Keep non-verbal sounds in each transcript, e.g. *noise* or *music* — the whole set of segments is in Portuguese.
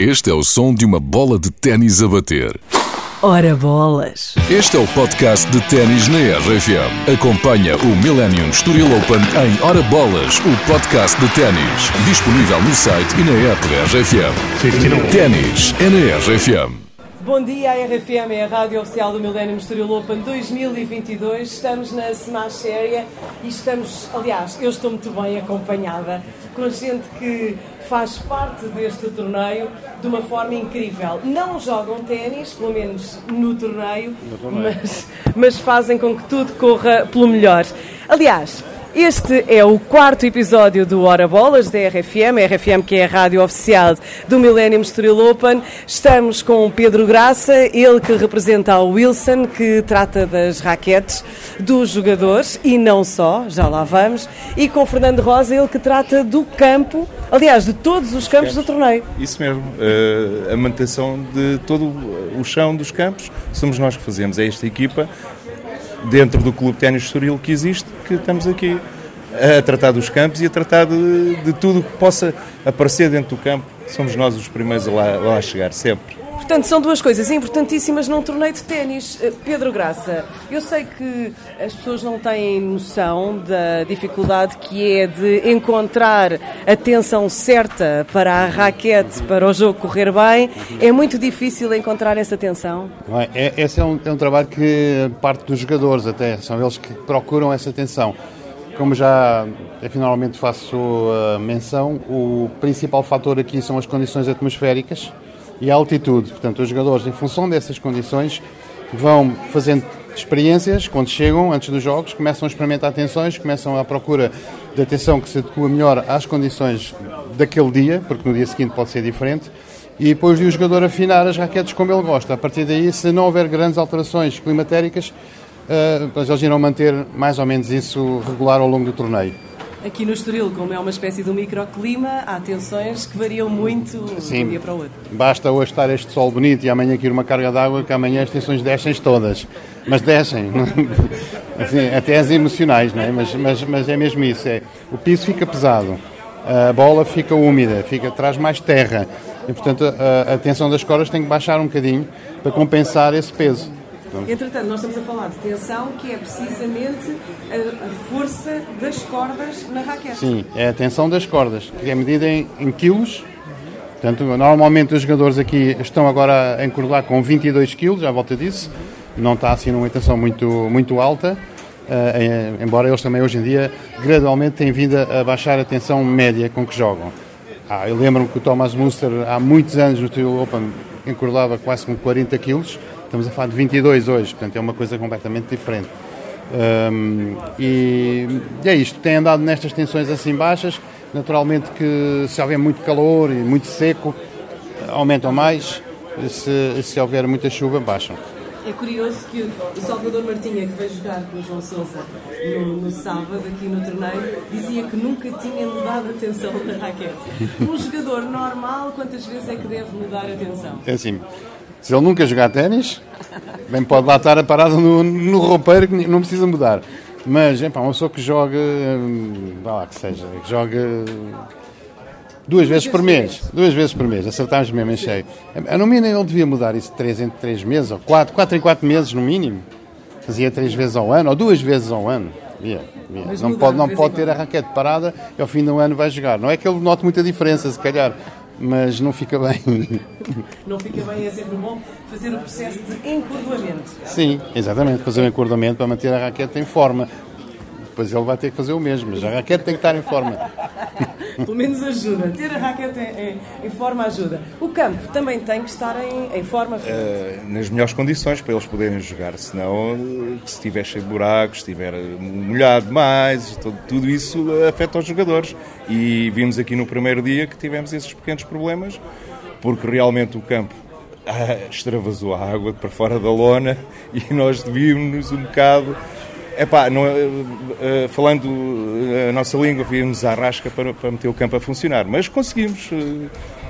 Este é o som de uma bola de ténis a bater. Ora bolas! Este é o podcast de ténis na RFM. Acompanha o Millennium Estoril Open em Ora Bolas, o podcast de ténis. Disponível no site e na app da RFM. Ténis é na RFM. Bom dia, a RFM é a rádio oficial do Millennium Estoril Open 2022. Estamos na Smash Area e estamos, aliás, eu estou muito bem acompanhada com gente que faz parte deste torneio de uma forma incrível. Não jogam ténis, pelo menos no torneio, mas, mas fazem com que tudo corra pelo melhor. Aliás, este é o quarto episódio do Hora Bolas da RFM, a RFM que é a rádio oficial do Millennium Estoril Open. Estamos com Pedro Graça, ele que representa o Wilson, que trata das raquetes dos jogadores e não só, já lá vamos, e com Fernando Rosa, ele que trata do campo, aliás, de todos os campos do torneio. Isso mesmo, uh, a manutenção de todo o chão dos campos somos nós que fazemos, é esta equipa dentro do Clube Ténis Estoril que existe, que estamos aqui a tratar dos campos e a tratar de, de tudo que possa aparecer dentro do campo. Somos nós os primeiros a lá, a lá chegar, sempre. Portanto, são duas coisas importantíssimas num torneio de ténis. Eh, Pedro Graça, eu sei que as pessoas não têm noção da dificuldade que é de encontrar a tensão certa para a raquete, para o jogo correr bem. É muito difícil encontrar essa tensão? É, esse é um, é um trabalho que parte dos jogadores até, são eles que procuram essa tensão. Como já finalmente faço a menção, o principal fator aqui são as condições atmosféricas e a altitude. Portanto, os jogadores, em função dessas condições, vão fazendo experiências quando chegam, antes dos jogos, começam a experimentar tensões, começam à procura da tensão que se adequa melhor às condições daquele dia, porque no dia seguinte pode ser diferente, e depois de o jogador afinar as raquetes como ele gosta. A partir daí, se não houver grandes alterações climatéricas, uh, eles irão manter mais ou menos isso regular ao longo do torneio. Aqui no Estoril, como é uma espécie de um microclima, há tensões que variam muito Sim. de um dia para o outro. Basta hoje estar este sol bonito e amanhã aqui uma carga d'água que amanhã as tensões descem todas. Mas descem. *laughs* assim, até as emocionais, não é? Mas, mas, mas é mesmo isso. É, o piso fica pesado, a bola fica úmida, fica, traz mais terra. E, portanto, a, a tensão das cordas tem que baixar um bocadinho para compensar esse peso. Entretanto, nós estamos a falar de tensão, que é precisamente a, a força das cordas na raquete. Sim, é a tensão das cordas, que é medida em, em quilos. Portanto, normalmente os jogadores aqui estão agora a encurvar com 22 quilos, à volta disso. Não está assim numa tensão muito, muito alta. Uh, embora eles também hoje em dia gradualmente têm vindo a baixar a tensão média com que jogam. Ah, eu lembro-me que o Thomas Munster há muitos anos no Trio Open encurlava quase com 40 quilos Estamos a falar de 22 hoje, portanto é uma coisa completamente diferente. Um, e, e, é isto, tem andado nestas tensões assim baixas. Naturalmente que se houver muito calor e muito seco, aumentam mais. Se, se houver muita chuva, baixam. É curioso que o Salvador Martinha, que veio jogar com o João Sousa no, no, sábado aqui no torneio, dizia que nunca tinha mudado a tensão da raquete. Um jogador normal, quantas vezes é que deve mudar a tensão? É assim, se ele nunca jogar ténis, bem pode lá estar a parada no, no roupeiro que não precisa mudar. Mas, é pá, uma pessoa que joga, hum, vá lá que seja, que joga duas vezes por mês, duas vezes por mês, acertámos mesmo em cheio. A no mínimo ele devia mudar isso de três em três meses, ou quatro, quatro em quatro meses no mínimo. Fazia três vezes ao ano, ou duas vezes ao ano. Yeah, yeah. Não pode, não pode ter a raquete parada e ao fim do ano vai jogar. Não é que ele note muita diferença, se calhar, mas não fica bem. *laughs* Não fica bem, é sempre bom fazer o processo de encordoamento. Sim, exatamente, fazer o encordoamento para manter a raquete em forma. Depois ele vai ter que fazer o mesmo, mas a raquete tem que estar em forma. *laughs* Pelo menos ajuda. Ter a raquete em, em, forma ajuda. O campo também tem que estar em, em forma. Uh, nas melhores condições para eles poderem jogar. Senão, se estiver cheio de buracos, se estiver molhado mais, tudo, tudo isso afeta os jogadores. E vimos aqui no primeiro dia que tivemos esses pequenos problemas, porque realmente o campo ah, extravasou a água para fora da lona *laughs* e nós devíamos um bocado Epá, não, uh, falando a nossa língua, víamos à rasca para, para meter o campo a funcionar, mas conseguimos.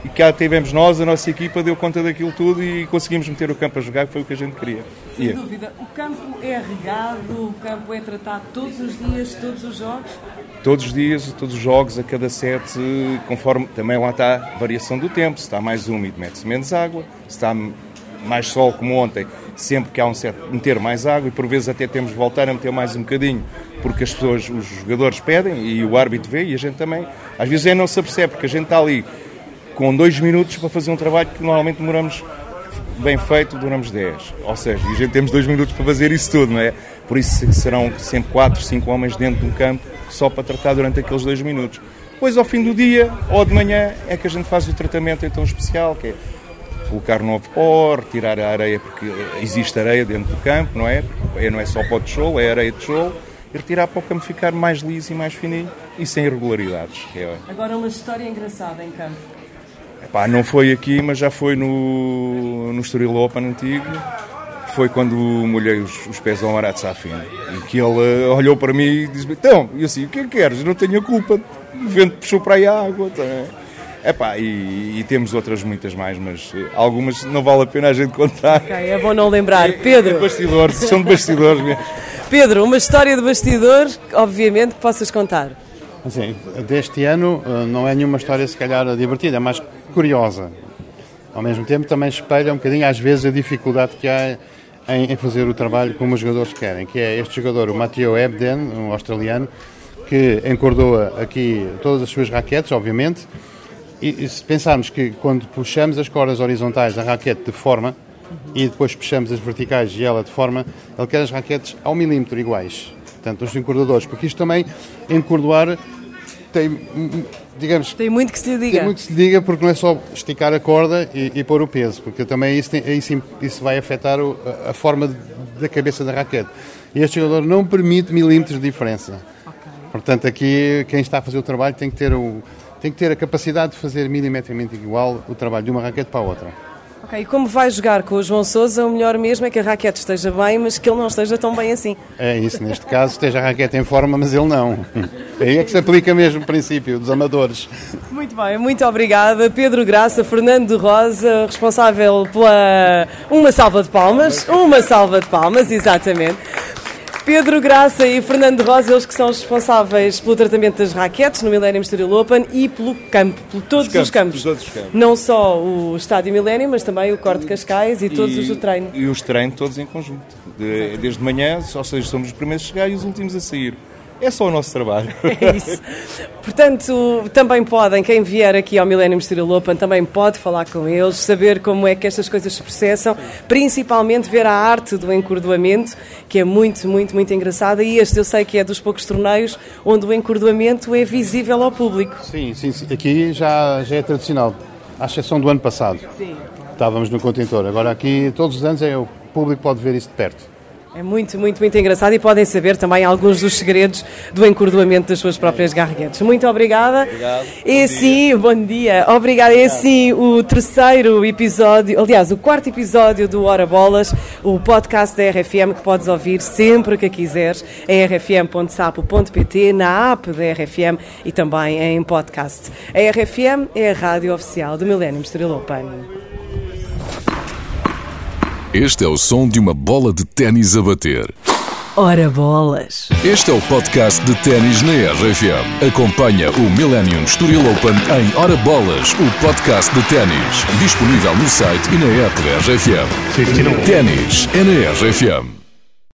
E cá tivemos nós, a nossa equipa deu conta daquilo tudo e conseguimos meter o campo a jogar, que foi o que a gente queria. Sem yeah. dúvida. O campo é regado, o campo é tratado todos os dias, todos os jogos? Todos os dias, todos os jogos, a cada set, conforme também lá está a variação do tempo. Se está mais úmido, mete-se menos água. Se está mais sol, como ontem, sempre que há um set, meter mais água e por vezes até temos de voltar a meter mais um bocadinho, porque as pessoas, os jogadores pedem e o árbitro vê e a gente também. Às vezes é não se apercebe, porque a gente está ali com dois minutos para fazer um trabalho que normalmente demoramos bem feito, duramos 10. Ou seja, e a gente temos dois minutos para fazer isso tudo, não é? Por isso serão sempre 4, 5 homens dentro de um campo só para tratar durante aqueles dois minutos. Depois, ao fim do dia ou de manhã, é que a gente faz o tratamento então especial, que é colocar novo pó, retirar a areia, porque existe areia dentro do campo, não é? Porque não é só pó de tijolo, é areia de tijolo, e retirar para o campo ficar mais liso e mais fininho e sem irregularidades. É... Agora, uma história engraçada em campo. Epá, não foi aqui, mas já foi no, no Estoril Open antigo. Foi quando molhei os, os pés ao Marat Safin. E que ele uh, olhou para mim e disse: Então, e assim, o que é que queres? Eu não tenho a culpa. O vento puxou para aí a água. Tá? Epá, e, e temos outras muitas mais, mas uh, algumas não vale a pena a gente contar. Okay, é bom não lembrar. É, Pedro. É bastidores, são de bastidores mesmo. *laughs* Pedro, uma história de bastidores, obviamente, que possas contar. Assim, deste ano uh, não é nenhuma história se calhar divertida, é mais curiosa. Ao mesmo tempo também espelha um bocadinho às vezes a dificuldade que há em, em fazer o trabalho como os jogadores querem, que é este jogador, o Matteo Ebden, um australiano, que encordou aqui todas as suas raquetes, obviamente, e, e se pensarmos que quando puxamos as cordas horizontais a raquete de forma e depois puxamos as verticais e ela de forma, ele quer as raquetes ao milímetro iguais. Portanto, os encordadores, porque isto também, encordoar, tem, digamos... Tem muito que se diga. Tem muito que se diga, porque não é só esticar a corda e, e pôr o peso, porque também isso, tem, isso, isso vai afetar o, a, forma da cabeça da raquete. E este jogador não permite milímetros de diferença. Okay. Portanto, aqui, quem está a fazer o trabalho tem que ter o tem que ter a capacidade de fazer milimetricamente igual o trabalho de uma raquete para a outra. Ok, e como vai jogar com o João Sousa, o melhor mesmo é que a raquete esteja bem, mas que ele não esteja tão bem assim. É isso, neste caso esteja a raquete em forma, mas ele não. *laughs* Aí é que se aplica mesmo o princípio dos amadores. Muito bem, muito obrigada. Pedro Graça, Fernando Rosa, responsável pela uma salva de palmas. Uma salva de palmas, exatamente. Pedro Graça e Fernando Rosa, eles que são os responsáveis pelo tratamento das raquetes no Millennium Steel Open e pelo campo, por todos os campos. Os campos. campos. Não só o Estádio Millennium, mas também o Corte Cascais e, e todos os do treino. E os treinos todos em conjunto. De, desde manhã, ou seja, somos os primeiros a chegar e os últimos a sair. É só o nosso trabalho. *laughs* É isso. Portanto, também podem, quem vier aqui ao Millennium Steel Open, também pode falar com eles, saber como é que estas coisas se processam, principalmente ver a arte do encordoamento, que é muito, muito, muito engraçada. E este eu sei que é dos poucos torneios onde o encordoamento é visível ao público. Sim, sim, sim. aqui já, já é tradicional, à exceção do ano passado. Sim. Estávamos no contentor. Agora aqui, todos os anos, é, o público pode ver isso de perto. É muito, muito, muito engraçado e podem saber também alguns dos segredos do encordoamento das suas próprias garraguetes. Muito obrigada. Obrigado. E assim, bom dia. Obrigada. E assim, o terceiro episódio, aliás, o quarto episódio do Hora Bolas, o podcast da RFM que podes ouvir sempre que quiseres em rfm.sapo.pt, na app da RFM e também em podcast. A RFM é a rádio oficial do Millennium Estrela Open. Este é o som de uma bola de ténis a bater. Ora bolas! Este é o podcast de ténis na RFM. Acompanha o Millennium Estoril Open em Ora Bolas, o podcast de ténis. Disponível no site e na app da RFM. Ténis é na RFM.